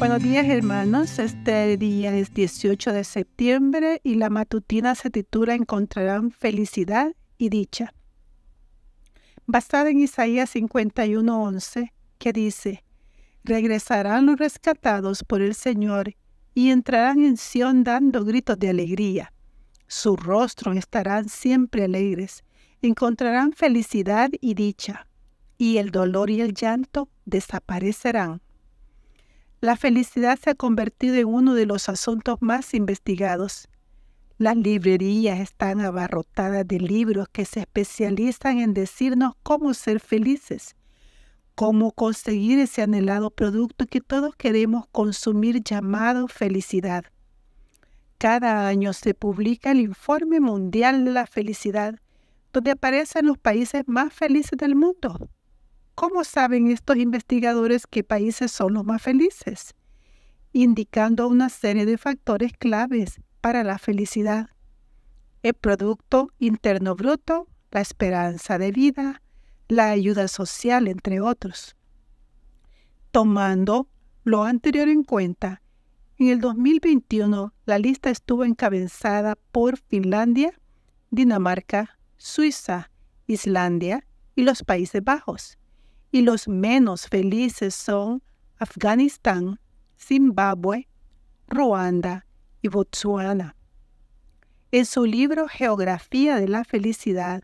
Buenos días hermanos, este día es 18 de septiembre y la matutina se titula Encontrarán felicidad y dicha. Basada en Isaías 51:11, que dice, Regresarán los rescatados por el Señor y entrarán en Sión dando gritos de alegría. Su rostro estarán siempre alegres, encontrarán felicidad y dicha, y el dolor y el llanto desaparecerán. La felicidad se ha convertido en uno de los asuntos más investigados. Las librerías están abarrotadas de libros que se especializan en decirnos cómo ser felices, cómo conseguir ese anhelado producto que todos queremos consumir llamado felicidad. Cada año se publica el Informe Mundial de la Felicidad, donde aparecen los países más felices del mundo. ¿Cómo saben estos investigadores qué países son los más felices? Indicando una serie de factores claves para la felicidad. El Producto Interno Bruto, la esperanza de vida, la ayuda social, entre otros. Tomando lo anterior en cuenta, en el 2021 la lista estuvo encabezada por Finlandia, Dinamarca, Suiza, Islandia y los Países Bajos y los menos felices son Afganistán, Zimbabue, Ruanda y Botswana. En su libro Geografía de la Felicidad,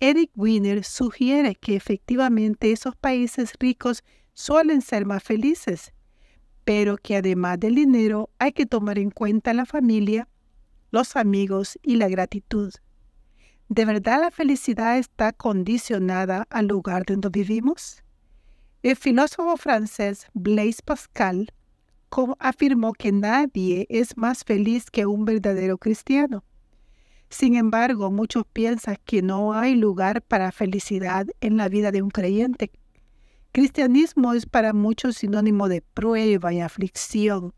Eric Wiener sugiere que efectivamente esos países ricos suelen ser más felices, pero que además del dinero hay que tomar en cuenta la familia, los amigos y la gratitud. ¿De verdad la felicidad está condicionada al lugar donde vivimos? El filósofo francés Blaise Pascal afirmó que nadie es más feliz que un verdadero cristiano. Sin embargo, muchos piensan que no hay lugar para felicidad en la vida de un creyente. Cristianismo es para muchos sinónimo de prueba y aflicción,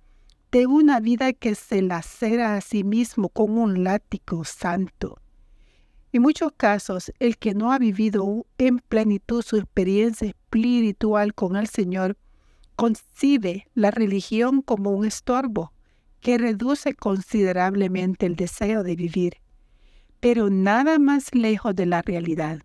de una vida que se lacera a sí mismo con un látigo santo. En muchos casos, el que no ha vivido en plenitud su experiencia espiritual con el Señor concibe la religión como un estorbo que reduce considerablemente el deseo de vivir, pero nada más lejos de la realidad.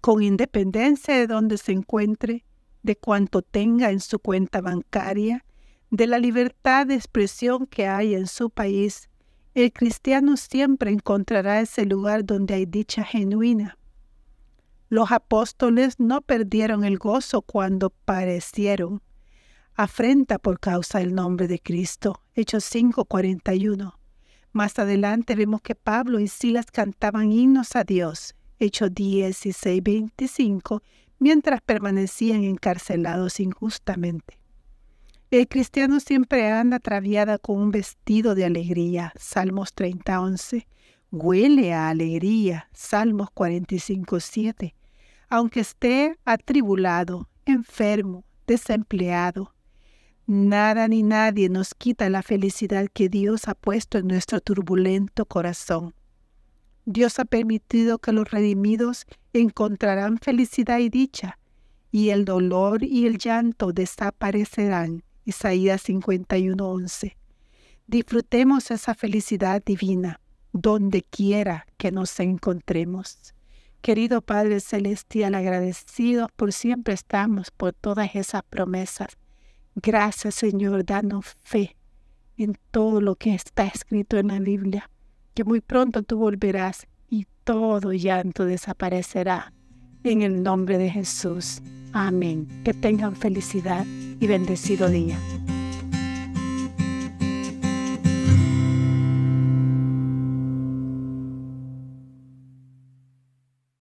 Con independencia de donde se encuentre, de cuanto tenga en su cuenta bancaria, de la libertad de expresión que hay en su país, el cristiano siempre encontrará ese lugar donde hay dicha genuina. Los apóstoles no perdieron el gozo cuando parecieron afrenta por causa del nombre de Cristo. Hechos 5:41. Más adelante vemos que Pablo y Silas cantaban himnos a Dios. Hechos 16:25, mientras permanecían encarcelados injustamente. El cristiano siempre anda atraviada con un vestido de alegría. Salmos 30:11. Huele a alegría. Salmos 45:7. Aunque esté atribulado, enfermo, desempleado, nada ni nadie nos quita la felicidad que Dios ha puesto en nuestro turbulento corazón. Dios ha permitido que los redimidos encontrarán felicidad y dicha, y el dolor y el llanto desaparecerán Isaías 51:11. Disfrutemos esa felicidad divina donde quiera que nos encontremos. Querido Padre Celestial, agradecidos por siempre estamos por todas esas promesas. Gracias Señor, danos fe en todo lo que está escrito en la Biblia, que muy pronto tú volverás y todo llanto desaparecerá. En el nombre de Jesús. Amén. Que tengan felicidad y bendecido día.